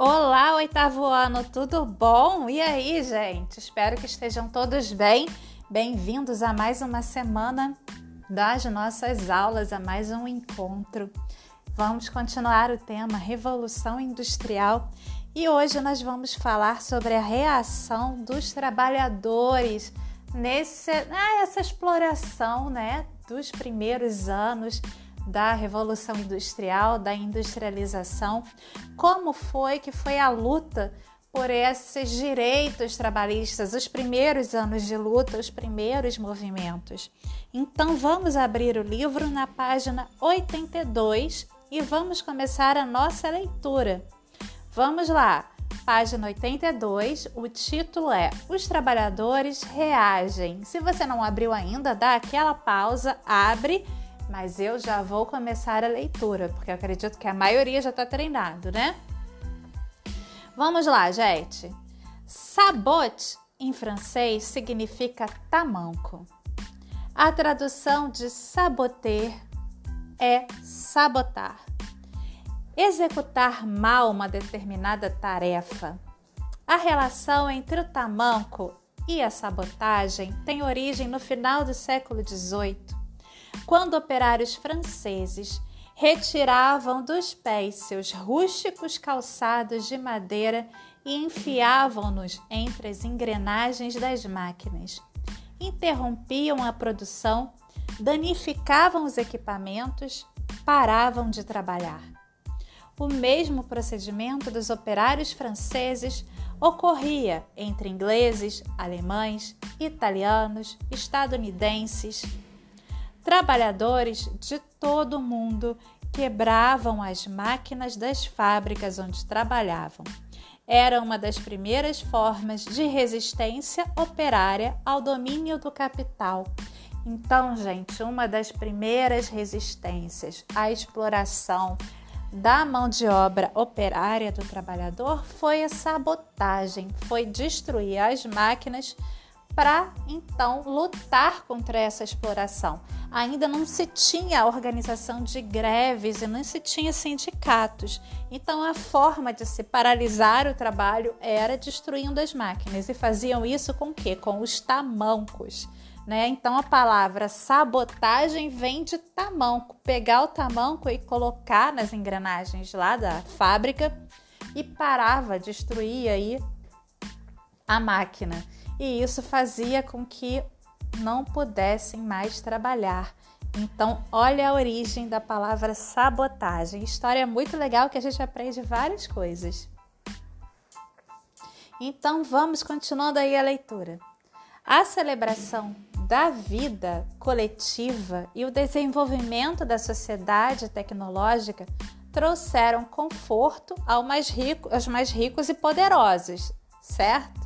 Olá, oitavo ano, tudo bom? E aí, gente? Espero que estejam todos bem. Bem-vindos a mais uma semana das nossas aulas, a mais um encontro. Vamos continuar o tema Revolução Industrial e hoje nós vamos falar sobre a reação dos trabalhadores nesse, nessa exploração né, dos primeiros anos da Revolução Industrial, da industrialização, como foi que foi a luta por esses direitos trabalhistas, os primeiros anos de luta, os primeiros movimentos. Então vamos abrir o livro na página 82 e vamos começar a nossa leitura. Vamos lá. Página 82, o título é Os Trabalhadores Reagem. Se você não abriu ainda, dá aquela pausa, abre mas eu já vou começar a leitura, porque eu acredito que a maioria já está treinado, né? Vamos lá, gente. Sabote em francês significa tamanco. A tradução de saboter é sabotar. Executar mal uma determinada tarefa. A relação entre o tamanco e a sabotagem tem origem no final do século XVIII quando operários franceses retiravam dos pés seus rústicos calçados de madeira e enfiavam-nos entre as engrenagens das máquinas. Interrompiam a produção, danificavam os equipamentos, paravam de trabalhar. O mesmo procedimento dos operários franceses ocorria entre ingleses, alemães, italianos, estadunidenses, Trabalhadores de todo o mundo quebravam as máquinas das fábricas onde trabalhavam. Era uma das primeiras formas de resistência operária ao domínio do capital. Então, gente, uma das primeiras resistências à exploração da mão de obra operária do trabalhador foi a sabotagem, foi destruir as máquinas para então lutar contra essa exploração. Ainda não se tinha organização de greves e não se tinha sindicatos. Então a forma de se paralisar o trabalho era destruindo as máquinas e faziam isso com que? Com os tamancos. Né? Então a palavra sabotagem vem de tamanco, pegar o tamanco e colocar nas engrenagens lá da fábrica e parava, destruía aí a máquina e isso fazia com que não pudessem mais trabalhar. Então, olha a origem da palavra sabotagem. História muito legal que a gente aprende várias coisas. Então, vamos continuando aí a leitura. A celebração da vida coletiva e o desenvolvimento da sociedade tecnológica trouxeram conforto ao mais rico, aos mais ricos e poderosos, certo?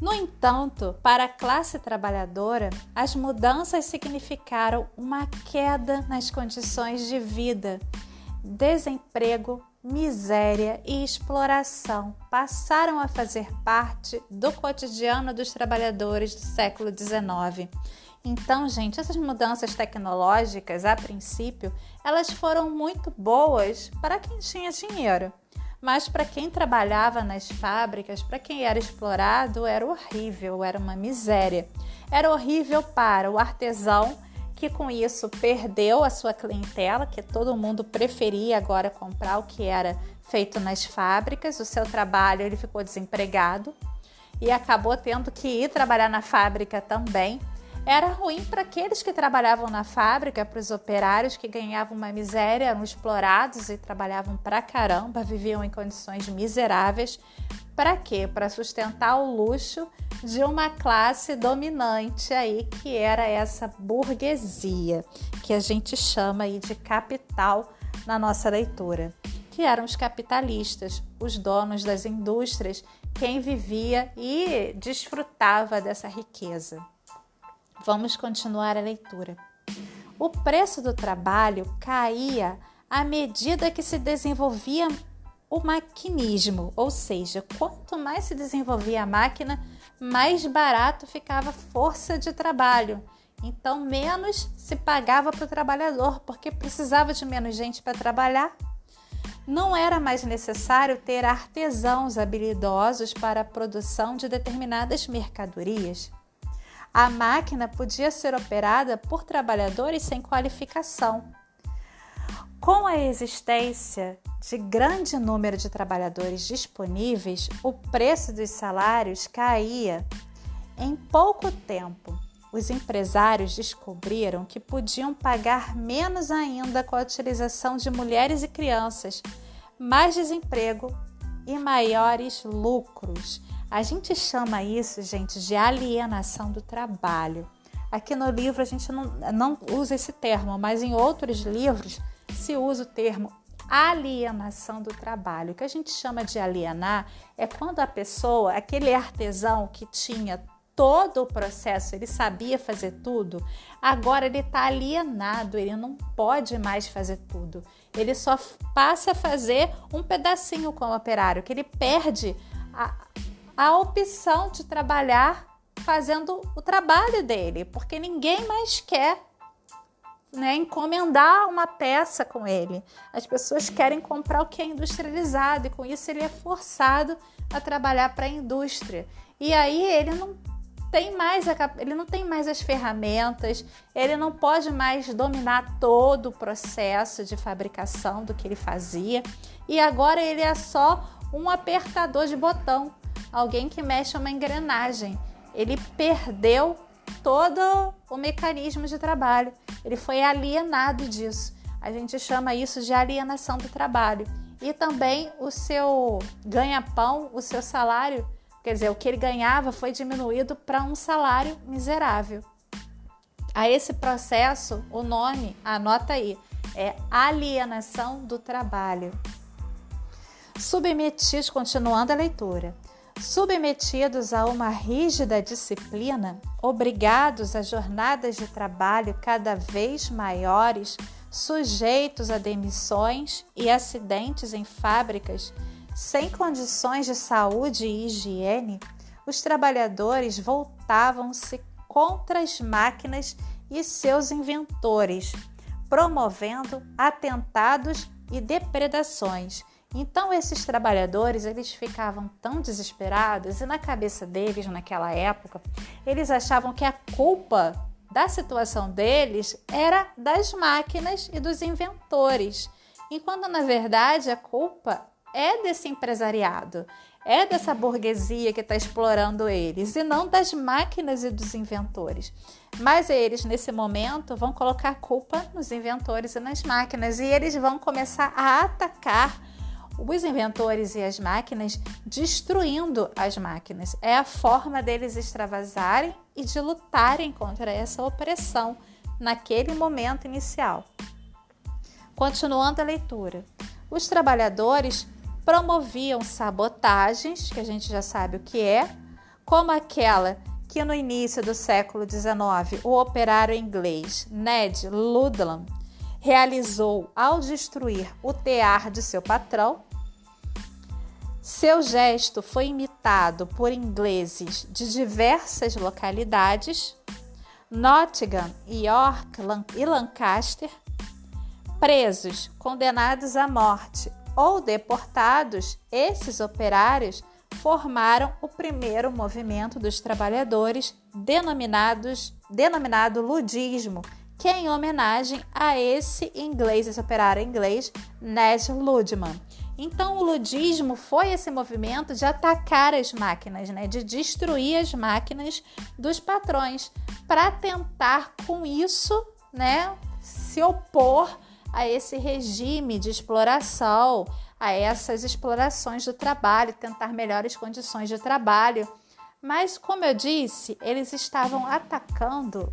No entanto, para a classe trabalhadora, as mudanças significaram uma queda nas condições de vida. Desemprego, miséria e exploração passaram a fazer parte do cotidiano dos trabalhadores do século XIX. Então, gente, essas mudanças tecnológicas, a princípio, elas foram muito boas para quem tinha dinheiro. Mas para quem trabalhava nas fábricas, para quem era explorado, era horrível, era uma miséria. Era horrível para o artesão, que com isso perdeu a sua clientela, que todo mundo preferia agora comprar o que era feito nas fábricas. O seu trabalho ele ficou desempregado e acabou tendo que ir trabalhar na fábrica também era ruim para aqueles que trabalhavam na fábrica, para os operários que ganhavam uma miséria, eram explorados e trabalhavam pra caramba, viviam em condições miseráveis. Para quê? Para sustentar o luxo de uma classe dominante aí, que era essa burguesia, que a gente chama aí de capital na nossa leitura, que eram os capitalistas, os donos das indústrias, quem vivia e desfrutava dessa riqueza. Vamos continuar a leitura. O preço do trabalho caía à medida que se desenvolvia o maquinismo, ou seja, quanto mais se desenvolvia a máquina, mais barato ficava a força de trabalho. Então, menos se pagava para o trabalhador, porque precisava de menos gente para trabalhar. não era mais necessário ter artesãos habilidosos para a produção de determinadas mercadorias. A máquina podia ser operada por trabalhadores sem qualificação. Com a existência de grande número de trabalhadores disponíveis, o preço dos salários caía em pouco tempo os empresários descobriram que podiam pagar menos ainda com a utilização de mulheres e crianças, mais desemprego e maiores lucros. A gente chama isso, gente, de alienação do trabalho. Aqui no livro a gente não, não usa esse termo, mas em outros livros se usa o termo alienação do trabalho. O que a gente chama de alienar é quando a pessoa, aquele artesão que tinha todo o processo, ele sabia fazer tudo, agora ele está alienado, ele não pode mais fazer tudo. Ele só passa a fazer um pedacinho com o operário, que ele perde a, a opção de trabalhar fazendo o trabalho dele, porque ninguém mais quer né, encomendar uma peça com ele. As pessoas querem comprar o que é industrializado e com isso ele é forçado a trabalhar para a indústria. E aí ele não tem mais a, ele não tem mais as ferramentas, ele não pode mais dominar todo o processo de fabricação do que ele fazia e agora ele é só um apertador de botão, alguém que mexe uma engrenagem. Ele perdeu todo o mecanismo de trabalho, ele foi alienado disso. A gente chama isso de alienação do trabalho. E também o seu ganha-pão, o seu salário Quer dizer, o que ele ganhava foi diminuído para um salário miserável. A esse processo, o nome, anota aí, é alienação do trabalho. Submetidos, continuando a leitura, submetidos a uma rígida disciplina, obrigados a jornadas de trabalho cada vez maiores, sujeitos a demissões e acidentes em fábricas sem condições de saúde e higiene, os trabalhadores voltavam-se contra as máquinas e seus inventores, promovendo atentados e depredações. Então esses trabalhadores, eles ficavam tão desesperados e na cabeça deles naquela época, eles achavam que a culpa da situação deles era das máquinas e dos inventores, enquanto na verdade a culpa é desse empresariado, é dessa burguesia que está explorando eles e não das máquinas e dos inventores. Mas eles, nesse momento, vão colocar a culpa nos inventores e nas máquinas e eles vão começar a atacar os inventores e as máquinas, destruindo as máquinas. É a forma deles extravasarem e de lutarem contra essa opressão naquele momento inicial. Continuando a leitura. Os trabalhadores promoviam sabotagens, que a gente já sabe o que é, como aquela que no início do século XIX o operário inglês Ned Ludlam realizou ao destruir o tear de seu patrão. Seu gesto foi imitado por ingleses de diversas localidades, Nottingham, York e Lancaster, presos, condenados à morte ou deportados, esses operários formaram o primeiro movimento dos trabalhadores denominados, denominado ludismo, que é em homenagem a esse inglês, esse operário inglês, Ned Ludman. Então, o ludismo foi esse movimento de atacar as máquinas, né, de destruir as máquinas dos patrões, para tentar com isso, né, se opor a esse regime de exploração, a essas explorações do trabalho, tentar melhores condições de trabalho. Mas, como eu disse, eles estavam atacando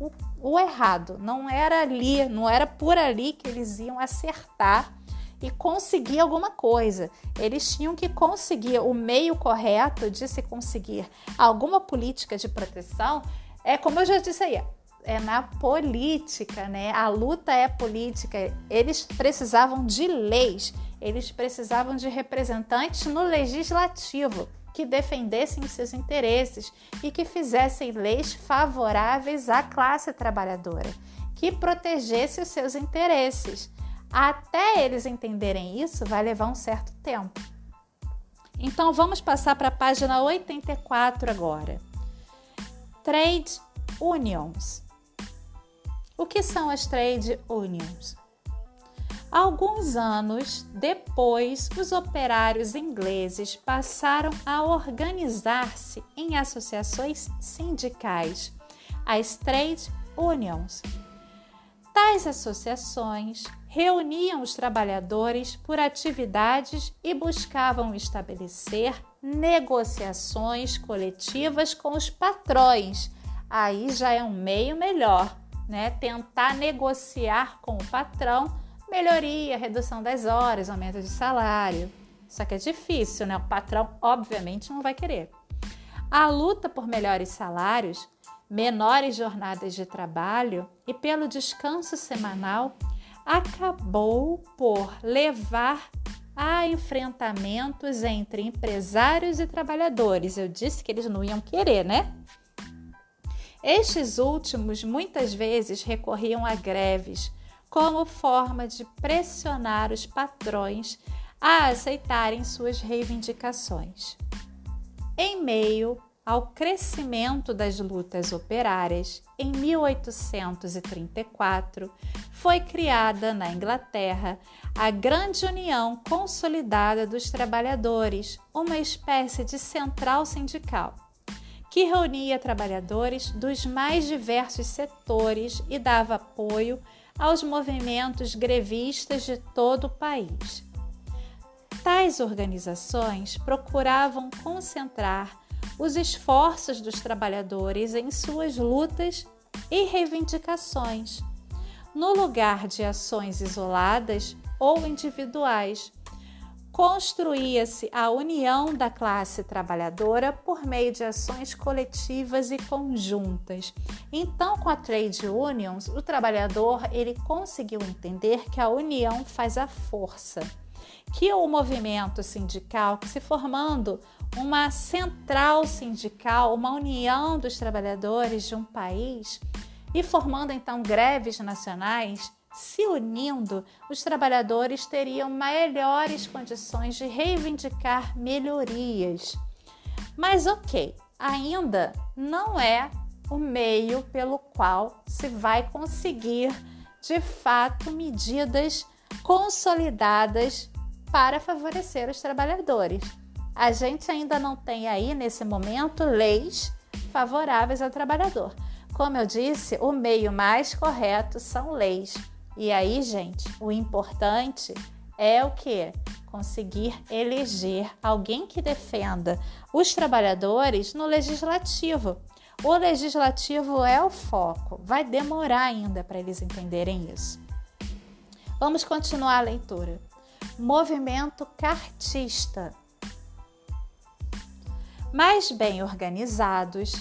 o, o errado. Não era ali, não era por ali que eles iam acertar e conseguir alguma coisa. Eles tinham que conseguir o meio correto de se conseguir alguma política de proteção. É como eu já disse aí, é na política, né? A luta é política. Eles precisavam de leis, eles precisavam de representantes no legislativo que defendessem os seus interesses e que fizessem leis favoráveis à classe trabalhadora, que protegesse os seus interesses. Até eles entenderem isso, vai levar um certo tempo. Então vamos passar para a página 84 agora. Trade Unions. O que são as trade unions? Alguns anos depois, os operários ingleses passaram a organizar-se em associações sindicais, as trade unions. Tais associações reuniam os trabalhadores por atividades e buscavam estabelecer negociações coletivas com os patrões. Aí já é um meio melhor, né? Tentar negociar com o patrão melhoria, redução das horas, aumento de salário. Só que é difícil, né? O patrão, obviamente, não vai querer. A luta por melhores salários, menores jornadas de trabalho e pelo descanso semanal acabou por levar a enfrentamentos entre empresários e trabalhadores. Eu disse que eles não iam querer, né? Estes últimos muitas vezes recorriam a greves como forma de pressionar os patrões a aceitarem suas reivindicações. Em meio ao crescimento das lutas operárias, em 1834 foi criada na Inglaterra a Grande União Consolidada dos Trabalhadores, uma espécie de central sindical que reunia trabalhadores dos mais diversos setores e dava apoio aos movimentos grevistas de todo o país. Tais organizações procuravam concentrar os esforços dos trabalhadores em suas lutas e reivindicações, no lugar de ações isoladas ou individuais. Construía-se a união da classe trabalhadora por meio de ações coletivas e conjuntas. Então, com a trade unions, o trabalhador ele conseguiu entender que a união faz a força, que o movimento sindical, que se formando uma central sindical, uma união dos trabalhadores de um país e formando então greves nacionais, se unindo, os trabalhadores teriam melhores condições de reivindicar melhorias. Mas ok, ainda não é o meio pelo qual se vai conseguir de fato medidas consolidadas para favorecer os trabalhadores. A gente ainda não tem aí nesse momento leis favoráveis ao trabalhador. Como eu disse, o meio mais correto são leis. E aí, gente, o importante é o que? Conseguir eleger alguém que defenda os trabalhadores no legislativo. O legislativo é o foco, vai demorar ainda para eles entenderem isso. Vamos continuar a leitura. Movimento cartista mais bem organizados,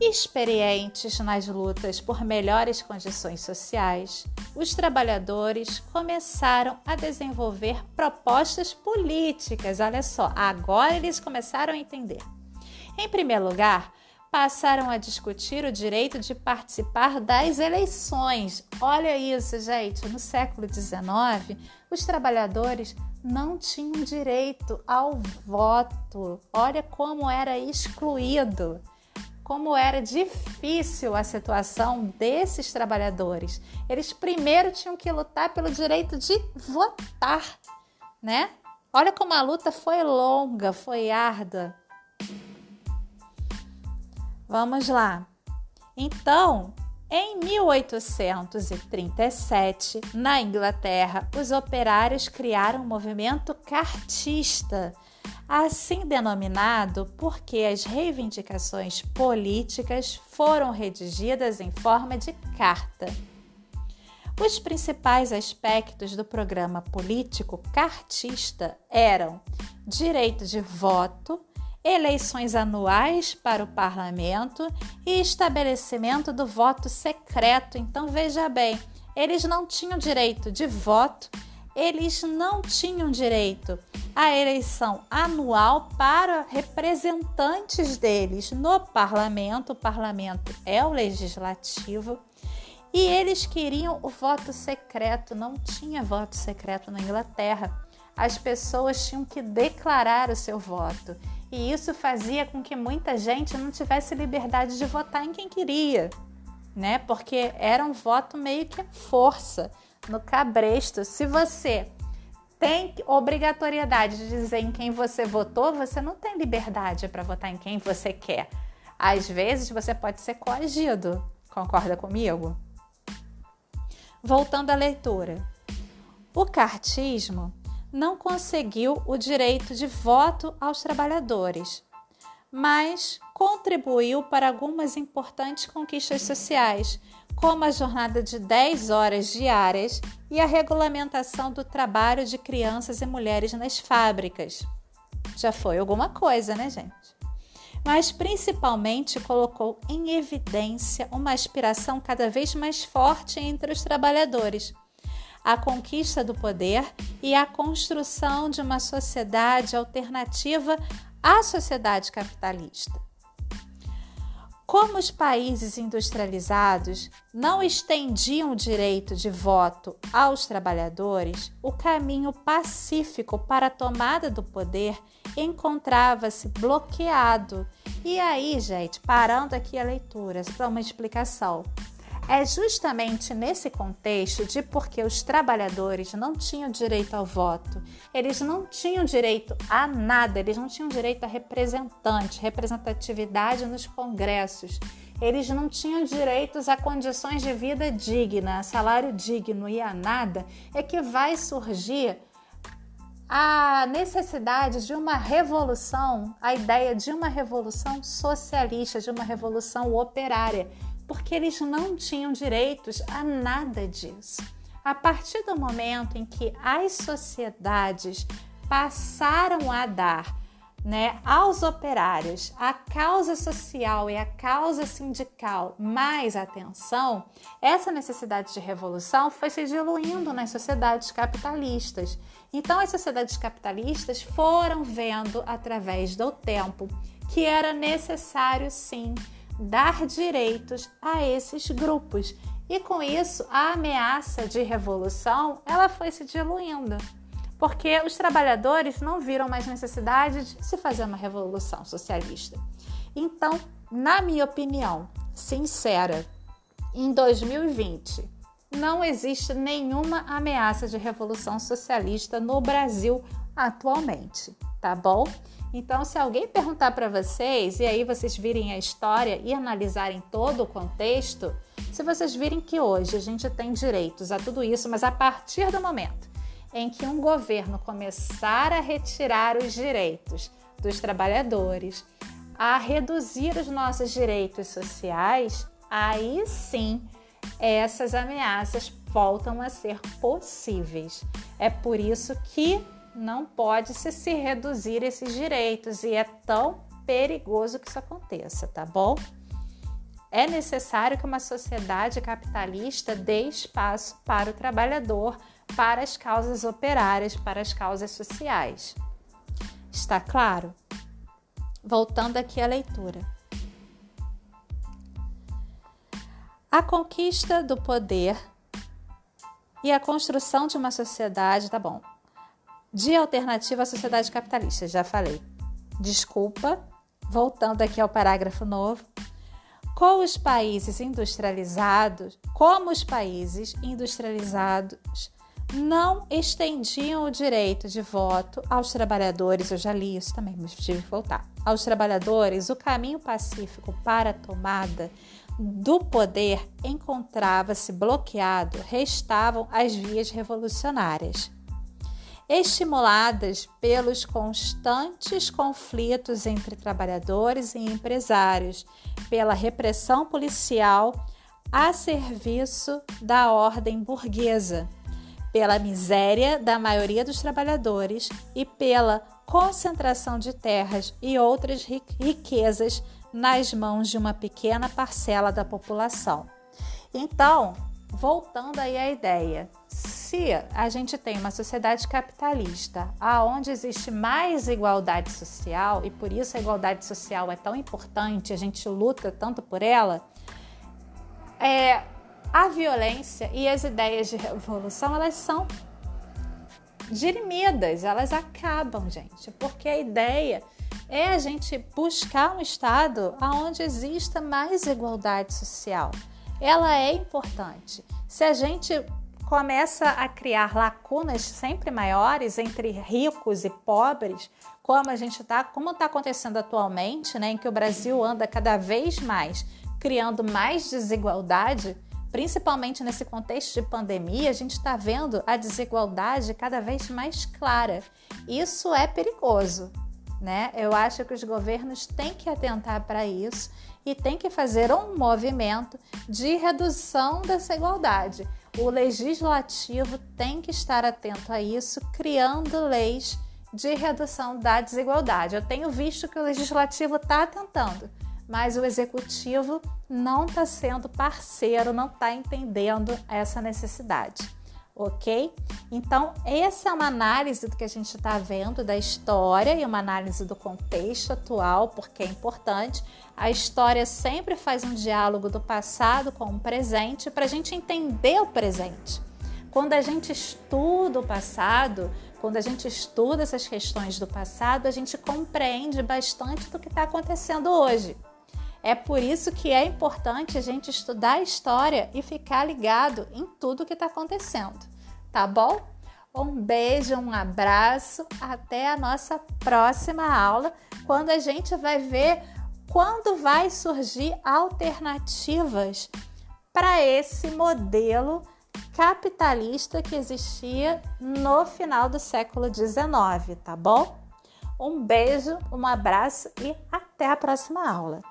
experientes nas lutas por melhores condições sociais, os trabalhadores começaram a desenvolver propostas políticas. Olha só, agora eles começaram a entender. Em primeiro lugar, passaram a discutir o direito de participar das eleições. Olha isso, gente, no século XIX, os trabalhadores não tinham direito ao voto. Olha como era excluído, como era difícil a situação desses trabalhadores. Eles primeiro tinham que lutar pelo direito de votar, né? Olha como a luta foi longa, foi árdua. Vamos lá. Então, em 1837, na Inglaterra, os operários criaram o um movimento cartista, assim denominado porque as reivindicações políticas foram redigidas em forma de carta. Os principais aspectos do programa político cartista eram direito de voto, eleições anuais para o parlamento e estabelecimento do voto secreto. Então veja bem, eles não tinham direito de voto, eles não tinham direito à eleição anual para representantes deles no parlamento. O parlamento é o legislativo. E eles queriam o voto secreto, não tinha voto secreto na Inglaterra. As pessoas tinham que declarar o seu voto. E isso fazia com que muita gente não tivesse liberdade de votar em quem queria, né? Porque era um voto meio que força, no cabresto. Se você tem obrigatoriedade de dizer em quem você votou, você não tem liberdade para votar em quem você quer. Às vezes você pode ser coagido. Concorda comigo? Voltando à leitura. O cartismo não conseguiu o direito de voto aos trabalhadores, mas contribuiu para algumas importantes conquistas sociais, como a jornada de 10 horas diárias e a regulamentação do trabalho de crianças e mulheres nas fábricas. Já foi alguma coisa, né, gente? Mas principalmente colocou em evidência uma aspiração cada vez mais forte entre os trabalhadores a conquista do poder e a construção de uma sociedade alternativa à sociedade capitalista. Como os países industrializados não estendiam o direito de voto aos trabalhadores, o caminho pacífico para a tomada do poder encontrava-se bloqueado. E aí, gente, parando aqui a leitura para uma explicação. É justamente nesse contexto de porque os trabalhadores não tinham direito ao voto, eles não tinham direito a nada, eles não tinham direito a representante, representatividade nos congressos, eles não tinham direitos a condições de vida digna, a salário digno e a nada, é que vai surgir a necessidade de uma revolução, a ideia de uma revolução socialista, de uma revolução operária porque eles não tinham direitos a nada disso. A partir do momento em que as sociedades passaram a dar né, aos operários a causa social e a causa sindical mais atenção, essa necessidade de revolução foi se diluindo nas sociedades capitalistas. Então, as sociedades capitalistas foram vendo através do tempo que era necessário sim dar direitos a esses grupos. E com isso, a ameaça de revolução, ela foi se diluindo, porque os trabalhadores não viram mais necessidade de se fazer uma revolução socialista. Então, na minha opinião, sincera, em 2020, não existe nenhuma ameaça de revolução socialista no Brasil atualmente, tá bom? Então, se alguém perguntar para vocês e aí vocês virem a história e analisarem todo o contexto, se vocês virem que hoje a gente tem direitos a tudo isso, mas a partir do momento em que um governo começar a retirar os direitos dos trabalhadores, a reduzir os nossos direitos sociais, aí sim essas ameaças voltam a ser possíveis. É por isso que não pode se, se reduzir esses direitos e é tão perigoso que isso aconteça, tá bom? É necessário que uma sociedade capitalista dê espaço para o trabalhador, para as causas operárias, para as causas sociais. Está claro? Voltando aqui à leitura. A conquista do poder e a construção de uma sociedade, tá bom, de alternativa à sociedade capitalista, já falei. Desculpa, voltando aqui ao parágrafo novo. Com os países industrializados, como os países industrializados não estendiam o direito de voto aos trabalhadores, eu já li isso também, mas tive que voltar. Aos trabalhadores, o caminho pacífico para a tomada do poder encontrava-se bloqueado, restavam as vias revolucionárias estimuladas pelos constantes conflitos entre trabalhadores e empresários, pela repressão policial a serviço da ordem burguesa, pela miséria da maioria dos trabalhadores e pela concentração de terras e outras riquezas nas mãos de uma pequena parcela da população. Então, voltando aí à ideia, se a gente tem uma sociedade capitalista, aonde existe mais igualdade social e por isso a igualdade social é tão importante, a gente luta tanto por ela, é, a violência e as ideias de revolução elas são dirimidas, elas acabam, gente, porque a ideia é a gente buscar um estado onde exista mais igualdade social. Ela é importante. Se a gente começa a criar lacunas sempre maiores entre ricos e pobres, como a gente está, como está acontecendo atualmente, né, em que o Brasil anda cada vez mais criando mais desigualdade, principalmente nesse contexto de pandemia, a gente está vendo a desigualdade cada vez mais clara. Isso é perigoso, né? Eu acho que os governos têm que atentar para isso e têm que fazer um movimento de redução dessa igualdade. O legislativo tem que estar atento a isso, criando leis de redução da desigualdade. Eu tenho visto que o legislativo está tentando, mas o executivo não está sendo parceiro, não está entendendo essa necessidade, ok? Então, essa é uma análise do que a gente está vendo da história e uma análise do contexto atual, porque é importante. A história sempre faz um diálogo do passado com o presente para a gente entender o presente. Quando a gente estuda o passado, quando a gente estuda essas questões do passado, a gente compreende bastante do que está acontecendo hoje. É por isso que é importante a gente estudar a história e ficar ligado em tudo que está acontecendo, tá bom? Um beijo, um abraço, até a nossa próxima aula, quando a gente vai ver quando vai surgir alternativas para esse modelo capitalista que existia no final do século XIX, tá bom? Um beijo, um abraço e até a próxima aula.